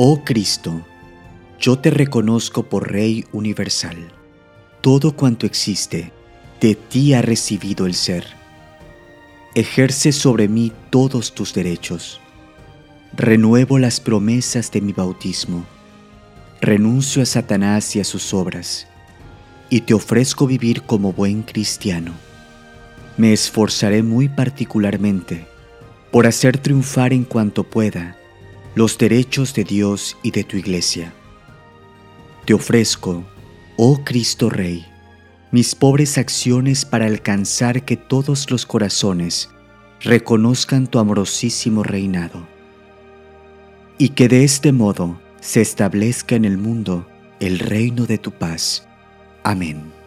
Oh Cristo, yo te reconozco por Rey universal. Todo cuanto existe, de ti ha recibido el ser. Ejerce sobre mí todos tus derechos. Renuevo las promesas de mi bautismo. Renuncio a Satanás y a sus obras, y te ofrezco vivir como buen cristiano. Me esforzaré muy particularmente por hacer triunfar en cuanto pueda los derechos de Dios y de tu iglesia. Te ofrezco, oh Cristo Rey, mis pobres acciones para alcanzar que todos los corazones reconozcan tu amorosísimo reinado, y que de este modo se establezca en el mundo el reino de tu paz. Amén.